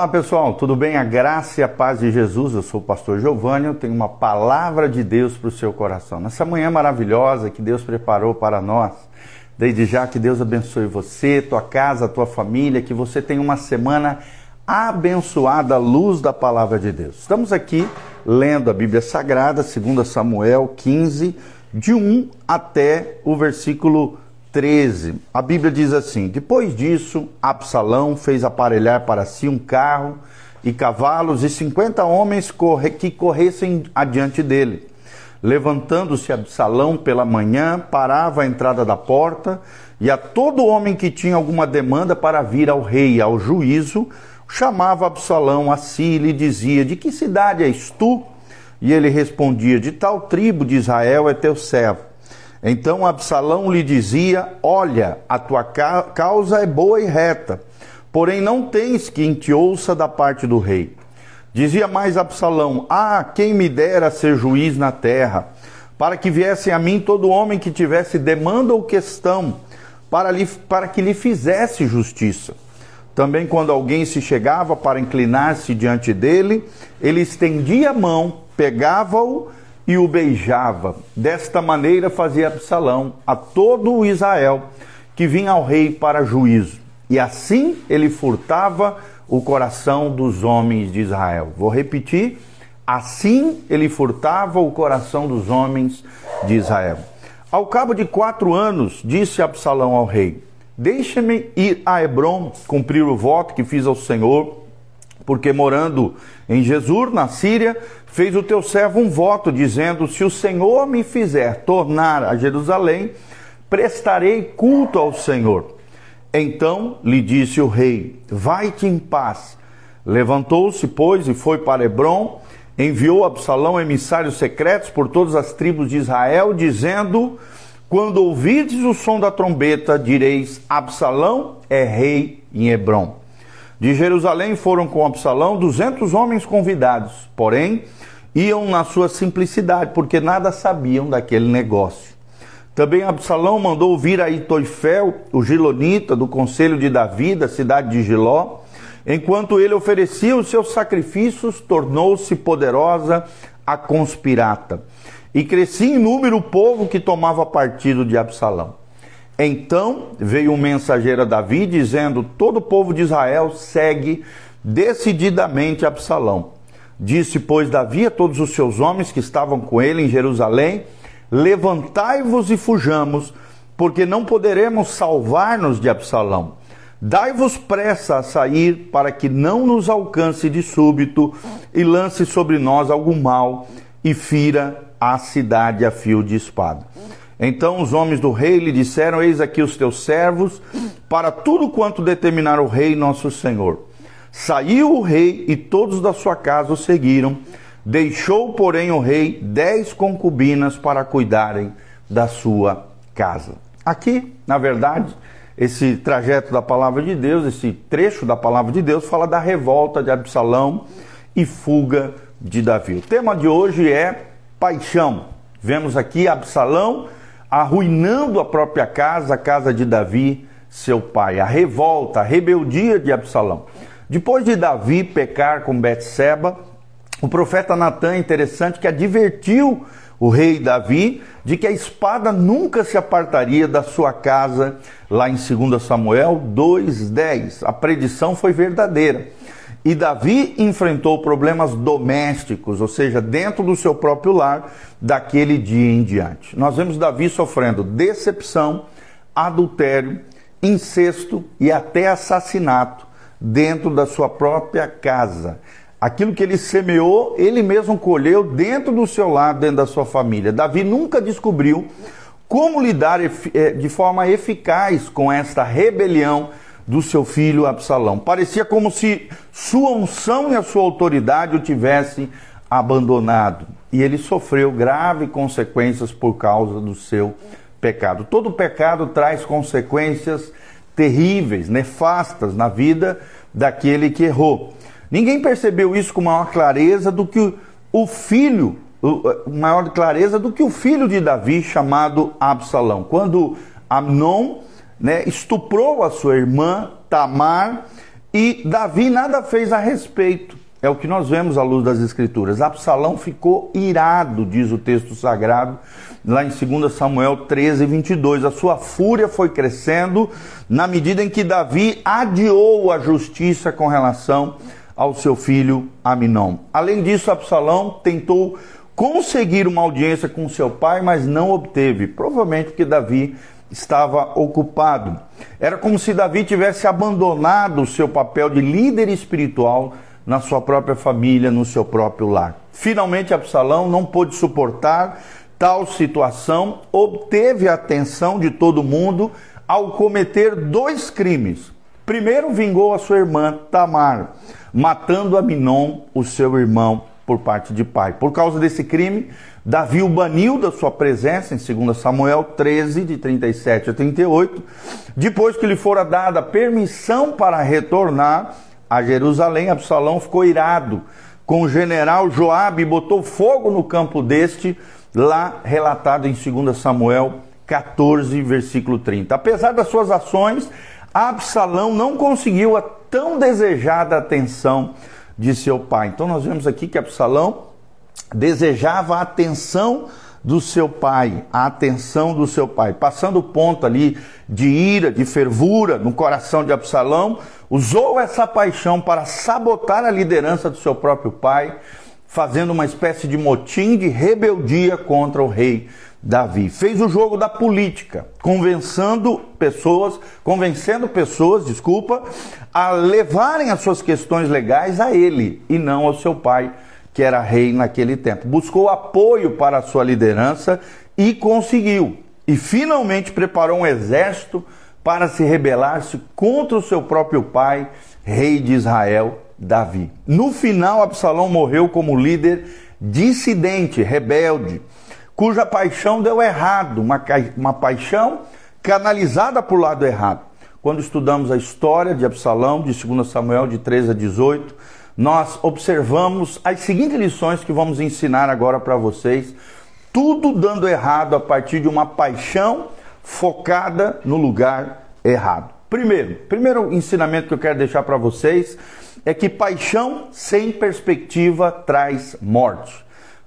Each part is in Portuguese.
Olá pessoal, tudo bem? A graça e a paz de Jesus. Eu sou o pastor Giovanni. Eu tenho uma palavra de Deus para o seu coração. Nessa manhã maravilhosa que Deus preparou para nós, desde já que Deus abençoe você, tua casa, tua família, que você tenha uma semana abençoada à luz da palavra de Deus. Estamos aqui lendo a Bíblia Sagrada, 2 Samuel 15, de 1 até o versículo 13. A Bíblia diz assim: Depois disso, Absalão fez aparelhar para si um carro e cavalos e cinquenta homens que corressem adiante dele. Levantando-se Absalão pela manhã, parava à entrada da porta, e a todo homem que tinha alguma demanda para vir ao rei, ao juízo, chamava Absalão a si e lhe dizia: De que cidade és tu? E ele respondia: De tal tribo de Israel é teu servo. Então Absalão lhe dizia: Olha, a tua causa é boa e reta, porém não tens quem te ouça da parte do rei. Dizia mais Absalão: Ah, quem me dera ser juiz na terra, para que viesse a mim todo homem que tivesse demanda ou questão, para, lhe, para que lhe fizesse justiça. Também, quando alguém se chegava para inclinar-se diante dele, ele estendia a mão, pegava-o e o beijava. Desta maneira fazia Absalão a todo o Israel que vinha ao rei para juízo. E assim ele furtava o coração dos homens de Israel. Vou repetir: assim ele furtava o coração dos homens de Israel. Ao cabo de quatro anos, disse Absalão ao rei: Deixe-me ir a Hebron, cumprir o voto que fiz ao Senhor porque morando em Jesus, na Síria, fez o teu servo um voto, dizendo: Se o Senhor me fizer tornar a Jerusalém, prestarei culto ao Senhor. Então lhe disse o rei: Vai-te em paz. Levantou-se, pois, e foi para Hebron, enviou Absalão emissários secretos por todas as tribos de Israel, dizendo: Quando ouvirdes o som da trombeta, direis: Absalão é rei em Hebron. De Jerusalém foram com Absalão duzentos homens convidados, porém iam na sua simplicidade, porque nada sabiam daquele negócio. Também Absalão mandou vir a Itoifel, o gilonita do conselho de Davi, da cidade de Giló. Enquanto ele oferecia os seus sacrifícios, tornou-se poderosa a conspirata. E crescia em número o povo que tomava partido de Absalão. Então veio um mensageiro a Davi dizendo: Todo o povo de Israel segue decididamente Absalão. Disse, pois, Davi a todos os seus homens que estavam com ele em Jerusalém: Levantai-vos e fujamos, porque não poderemos salvar-nos de Absalão. Dai-vos pressa a sair, para que não nos alcance de súbito e lance sobre nós algum mal e fira a cidade a fio de espada. Então os homens do rei lhe disseram: Eis aqui os teus servos, para tudo quanto determinar o rei nosso senhor. Saiu o rei e todos da sua casa o seguiram. Deixou, porém, o rei dez concubinas para cuidarem da sua casa. Aqui, na verdade, esse trajeto da palavra de Deus, esse trecho da palavra de Deus, fala da revolta de Absalão e fuga de Davi. O tema de hoje é paixão. Vemos aqui Absalão arruinando a própria casa, a casa de Davi, seu pai. A revolta, a rebeldia de Absalão. Depois de Davi pecar com Betseba, o profeta Natan, interessante, que advertiu o rei Davi de que a espada nunca se apartaria da sua casa, lá em 2 Samuel 2,10. A predição foi verdadeira. E Davi enfrentou problemas domésticos, ou seja, dentro do seu próprio lar, daquele dia em diante. Nós vemos Davi sofrendo decepção, adultério, incesto e até assassinato dentro da sua própria casa. Aquilo que ele semeou, ele mesmo colheu dentro do seu lar, dentro da sua família. Davi nunca descobriu como lidar eh, de forma eficaz com esta rebelião do seu filho Absalão. Parecia como se sua unção e a sua autoridade o tivessem abandonado. E ele sofreu graves consequências por causa do seu pecado. Todo pecado traz consequências terríveis, nefastas na vida daquele que errou. Ninguém percebeu isso com maior clareza do que o filho, maior clareza do que o filho de Davi chamado Absalão. Quando Amnon né, estuprou a sua irmã Tamar E Davi nada fez a respeito. É o que nós vemos à luz das Escrituras. Absalão ficou irado, diz o texto sagrado, lá em 2 Samuel 13, 22. A sua fúria foi crescendo na medida em que Davi adiou a justiça com relação ao seu filho Aminon. Além disso, Absalão tentou conseguir uma audiência com seu pai, mas não obteve, provavelmente porque Davi estava ocupado. Era como se Davi tivesse abandonado o seu papel de líder espiritual na sua própria família, no seu próprio lar. Finalmente, Absalão não pôde suportar tal situação, obteve a atenção de todo mundo ao cometer dois crimes. Primeiro, vingou a sua irmã Tamar, matando Aminon, o seu irmão, por parte de pai. Por causa desse crime, Davi o baniu da sua presença, em 2 Samuel 13, de 37 a 38, depois que lhe fora dada permissão para retornar a Jerusalém, Absalão ficou irado com o general Joabe e botou fogo no campo deste, lá relatado em 2 Samuel 14, versículo 30. Apesar das suas ações, Absalão não conseguiu a tão desejada atenção de seu pai. Então nós vemos aqui que Absalão desejava a atenção do seu pai, a atenção do seu pai, passando o ponto ali de ira, de fervura no coração de Absalão, usou essa paixão para sabotar a liderança do seu próprio pai, fazendo uma espécie de motim de rebeldia contra o rei Davi. Fez o jogo da política, convencendo pessoas, convencendo pessoas, desculpa, a levarem as suas questões legais a ele e não ao seu pai que era rei naquele tempo. Buscou apoio para a sua liderança e conseguiu. E finalmente preparou um exército para se rebelar-se contra o seu próprio pai, rei de Israel, Davi. No final, Absalão morreu como líder dissidente, rebelde, cuja paixão deu errado, uma, uma paixão canalizada para o lado errado. Quando estudamos a história de Absalão, de 2 Samuel de 13 a 18, nós observamos as seguintes lições que vamos ensinar agora para vocês, tudo dando errado a partir de uma paixão focada no lugar errado. Primeiro, primeiro ensinamento que eu quero deixar para vocês é que paixão sem perspectiva traz morte.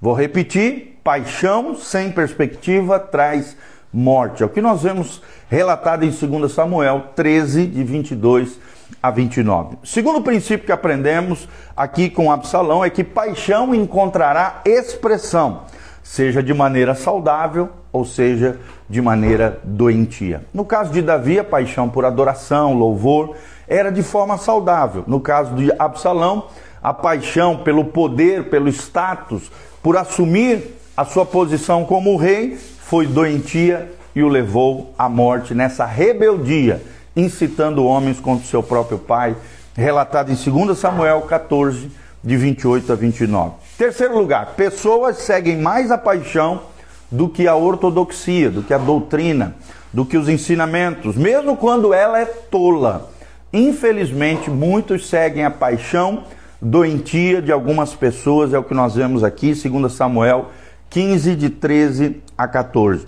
Vou repetir: paixão sem perspectiva traz morte. É o que nós vemos relatado em 2 Samuel 13, de 22 a 29. Segundo princípio que aprendemos aqui com Absalão é que paixão encontrará expressão, seja de maneira saudável ou seja de maneira doentia. No caso de Davi, a paixão por adoração, louvor, era de forma saudável. No caso de Absalão, a paixão pelo poder, pelo status, por assumir a sua posição como rei, foi doentia e o levou à morte nessa rebeldia incitando homens contra seu próprio pai, relatado em 2 Samuel 14, de 28 a 29. Terceiro lugar, pessoas seguem mais a paixão do que a ortodoxia, do que a doutrina, do que os ensinamentos, mesmo quando ela é tola. Infelizmente, muitos seguem a paixão doentia de algumas pessoas, é o que nós vemos aqui, 2 Samuel 15, de 13 a 14.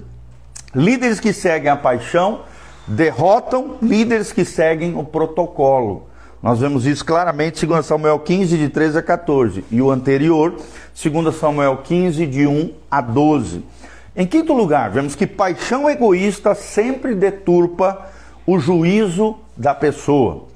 Líderes que seguem a paixão derrotam líderes que seguem o protocolo. Nós vemos isso claramente em 2 Samuel 15, de 13 a 14, e o anterior, 2 Samuel 15, de 1 a 12. Em quinto lugar, vemos que paixão egoísta sempre deturpa o juízo da pessoa.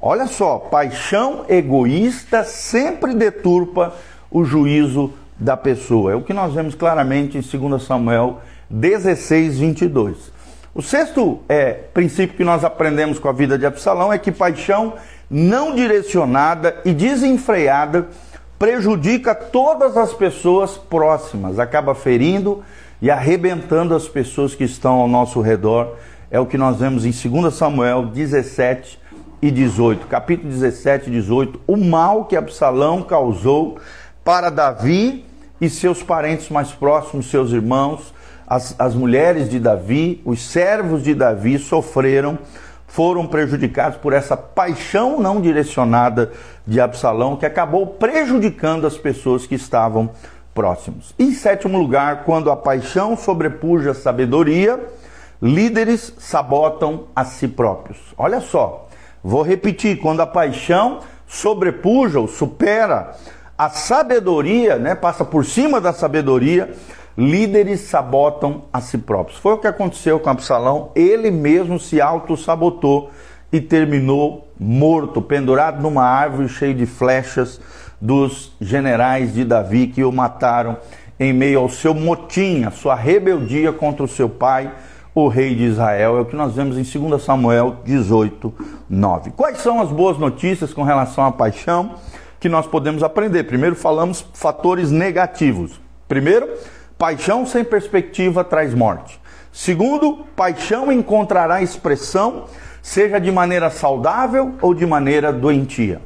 Olha só, paixão egoísta sempre deturpa o juízo da pessoa. É o que nós vemos claramente em 2 Samuel 16, 22. O sexto é, princípio que nós aprendemos com a vida de Absalão é que paixão não direcionada e desenfreada prejudica todas as pessoas próximas, acaba ferindo e arrebentando as pessoas que estão ao nosso redor. É o que nós vemos em 2 Samuel 17 e 18. Capítulo 17 e 18. O mal que Absalão causou para Davi e seus parentes mais próximos, seus irmãos, as, as mulheres de Davi, os servos de Davi sofreram, foram prejudicados por essa paixão não direcionada de Absalão, que acabou prejudicando as pessoas que estavam próximos. Em sétimo lugar, quando a paixão sobrepuja a sabedoria, líderes sabotam a si próprios. Olha só, Vou repetir, quando a paixão sobrepuja ou supera a sabedoria, né, passa por cima da sabedoria, líderes sabotam a si próprios. Foi o que aconteceu com Absalão, ele mesmo se auto-sabotou e terminou morto, pendurado numa árvore cheio de flechas dos generais de Davi que o mataram em meio ao seu motim, a sua rebeldia contra o seu pai, o rei de Israel. É o que nós vemos em 2 Samuel 18, 9. Quais são as boas notícias com relação à paixão que nós podemos aprender? Primeiro, falamos fatores negativos. Primeiro, paixão sem perspectiva traz morte. Segundo, paixão encontrará expressão, seja de maneira saudável ou de maneira doentia.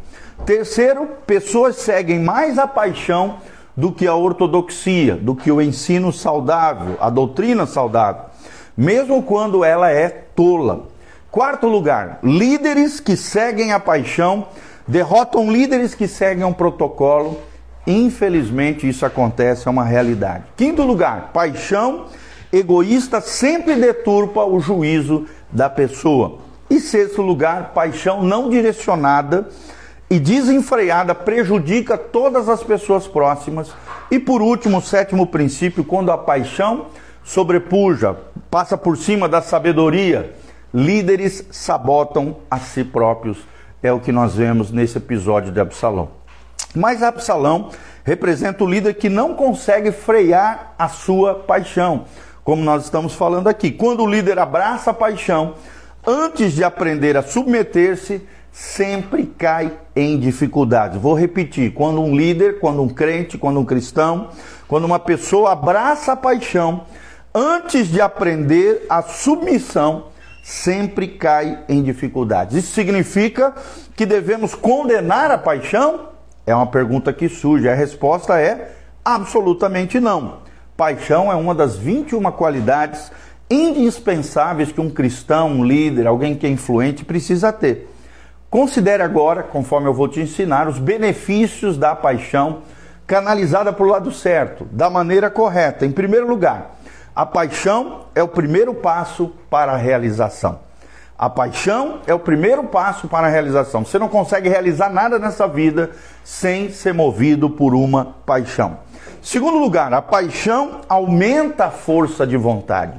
Terceiro, pessoas seguem mais a paixão do que a ortodoxia, do que o ensino saudável, a doutrina saudável, mesmo quando ela é tola. Quarto lugar, líderes que seguem a paixão derrotam líderes que seguem um protocolo. Infelizmente, isso acontece, é uma realidade. Quinto lugar, paixão egoísta sempre deturpa o juízo da pessoa. E sexto lugar, paixão não direcionada e desenfreada prejudica todas as pessoas próximas. E por último, sétimo princípio, quando a paixão sobrepuja, passa por cima da sabedoria, líderes sabotam a si próprios. É o que nós vemos nesse episódio de Absalão. Mas Absalão representa o líder que não consegue frear a sua paixão, como nós estamos falando aqui. Quando o líder abraça a paixão, antes de aprender a submeter-se, sempre cai em dificuldades. Vou repetir: quando um líder, quando um crente, quando um cristão, quando uma pessoa abraça a paixão, antes de aprender a submissão, sempre cai em dificuldades. Isso significa que devemos condenar a paixão? É uma pergunta que surge. A resposta é absolutamente não. Paixão é uma das 21 qualidades indispensáveis que um cristão, um líder, alguém que é influente precisa ter. Considere agora, conforme eu vou te ensinar, os benefícios da paixão canalizada para o lado certo, da maneira correta. Em primeiro lugar, a paixão é o primeiro passo para a realização. A paixão é o primeiro passo para a realização. Você não consegue realizar nada nessa vida sem ser movido por uma paixão. Segundo lugar, a paixão aumenta a força de vontade,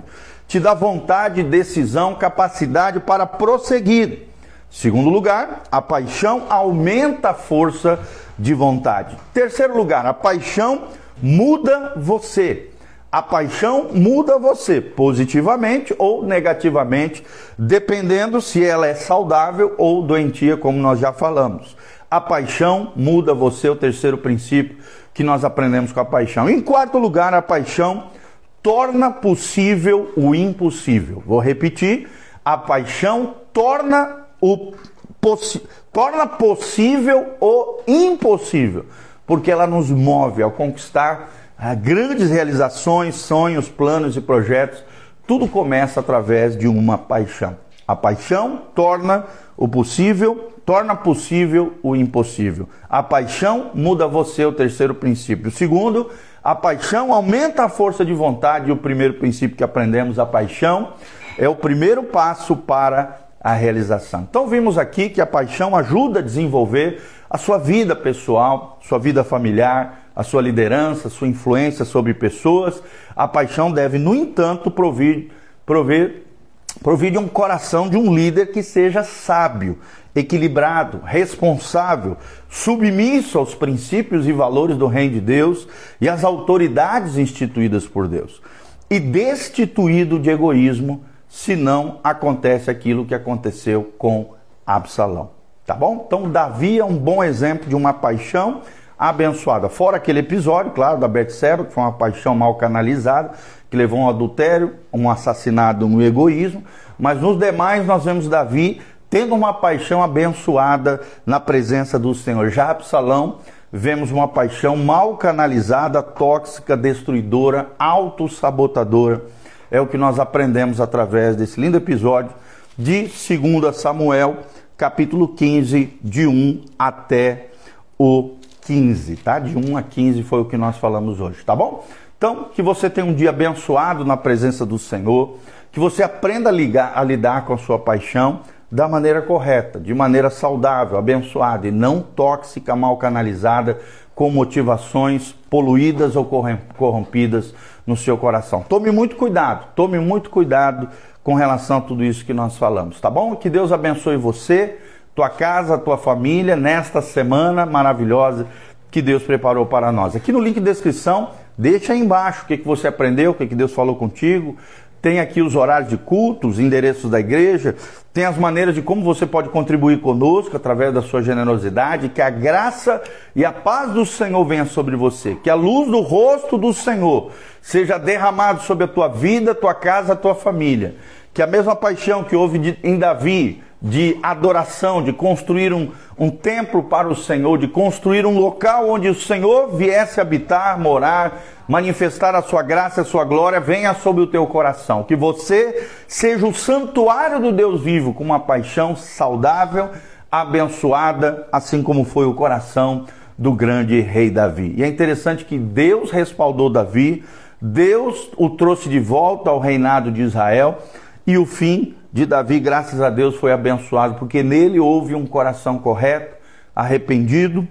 te dá vontade, decisão, capacidade para prosseguir. Segundo lugar, a paixão aumenta a força de vontade. Terceiro lugar, a paixão muda você. A paixão muda você positivamente ou negativamente, dependendo se ela é saudável ou doentia, como nós já falamos. A paixão muda você, o terceiro princípio que nós aprendemos com a paixão. Em quarto lugar, a paixão torna possível o impossível. Vou repetir: a paixão torna o possi torna possível o impossível, porque ela nos move a conquistar grandes realizações, sonhos, planos e projetos. Tudo começa através de uma paixão. A paixão torna o possível, torna possível o impossível. A paixão muda você, o terceiro princípio. O segundo, a paixão aumenta a força de vontade. O primeiro princípio que aprendemos, a paixão, é o primeiro passo para a realização. Então vimos aqui que a paixão ajuda a desenvolver a sua vida pessoal, sua vida familiar, a sua liderança, sua influência sobre pessoas. A paixão deve, no entanto, prover, prover, prover de um coração de um líder que seja sábio, equilibrado, responsável, submisso aos princípios e valores do Reino de Deus e às autoridades instituídas por Deus, e destituído de egoísmo se não acontece aquilo que aconteceu com Absalão. Tá bom? Então, Davi é um bom exemplo de uma paixão abençoada. Fora aquele episódio, claro, da Betseba, que foi uma paixão mal canalizada, que levou um adultério, um assassinato, um egoísmo. Mas nos demais, nós vemos Davi tendo uma paixão abençoada na presença do Senhor. Já Absalão, vemos uma paixão mal canalizada, tóxica, destruidora, autossabotadora é o que nós aprendemos através desse lindo episódio de 2 Samuel, capítulo 15, de 1 até o 15, tá? De 1 a 15 foi o que nós falamos hoje, tá bom? Então, que você tenha um dia abençoado na presença do Senhor, que você aprenda a, ligar, a lidar com a sua paixão, da maneira correta, de maneira saudável, abençoada e não tóxica, mal canalizada, com motivações poluídas ou corrompidas no seu coração. Tome muito cuidado, tome muito cuidado com relação a tudo isso que nós falamos, tá bom? Que Deus abençoe você, tua casa, tua família nesta semana maravilhosa que Deus preparou para nós. Aqui no link de descrição, deixa aí embaixo o que, que você aprendeu, o que, que Deus falou contigo. Tem aqui os horários de culto, os endereços da igreja, tem as maneiras de como você pode contribuir conosco através da sua generosidade, que a graça e a paz do Senhor venha sobre você, que a luz do rosto do Senhor seja derramado sobre a tua vida, tua casa, tua família. Que a mesma paixão que houve em Davi, de adoração, de construir um, um templo para o Senhor, de construir um local onde o Senhor viesse habitar, morar, manifestar a sua graça, a sua glória, venha sobre o teu coração. Que você seja o santuário do Deus vivo, com uma paixão saudável, abençoada, assim como foi o coração do grande rei Davi. E é interessante que Deus respaldou Davi, Deus o trouxe de volta ao reinado de Israel e o fim de Davi, graças a Deus, foi abençoado, porque nele houve um coração correto, arrependido,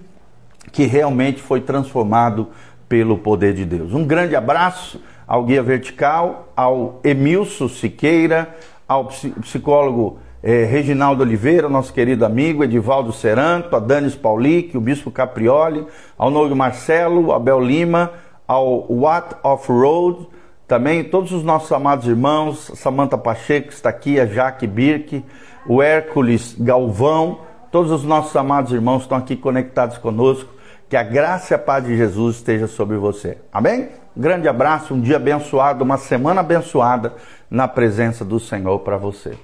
que realmente foi transformado pelo poder de Deus. Um grande abraço ao Guia Vertical, ao Emilson Siqueira, ao psicólogo eh, Reginaldo Oliveira, nosso querido amigo, Edivaldo Seranto, a Danis Paulic, o Bispo Caprioli, ao Nogue Marcelo, Abel Lima, ao What of Road, também todos os nossos amados irmãos, Samanta Pacheco está aqui, a Jaque Birk, o Hércules Galvão, todos os nossos amados irmãos estão aqui conectados conosco. Que a graça e a paz de Jesus esteja sobre você. Amém? grande abraço, um dia abençoado, uma semana abençoada na presença do Senhor para você.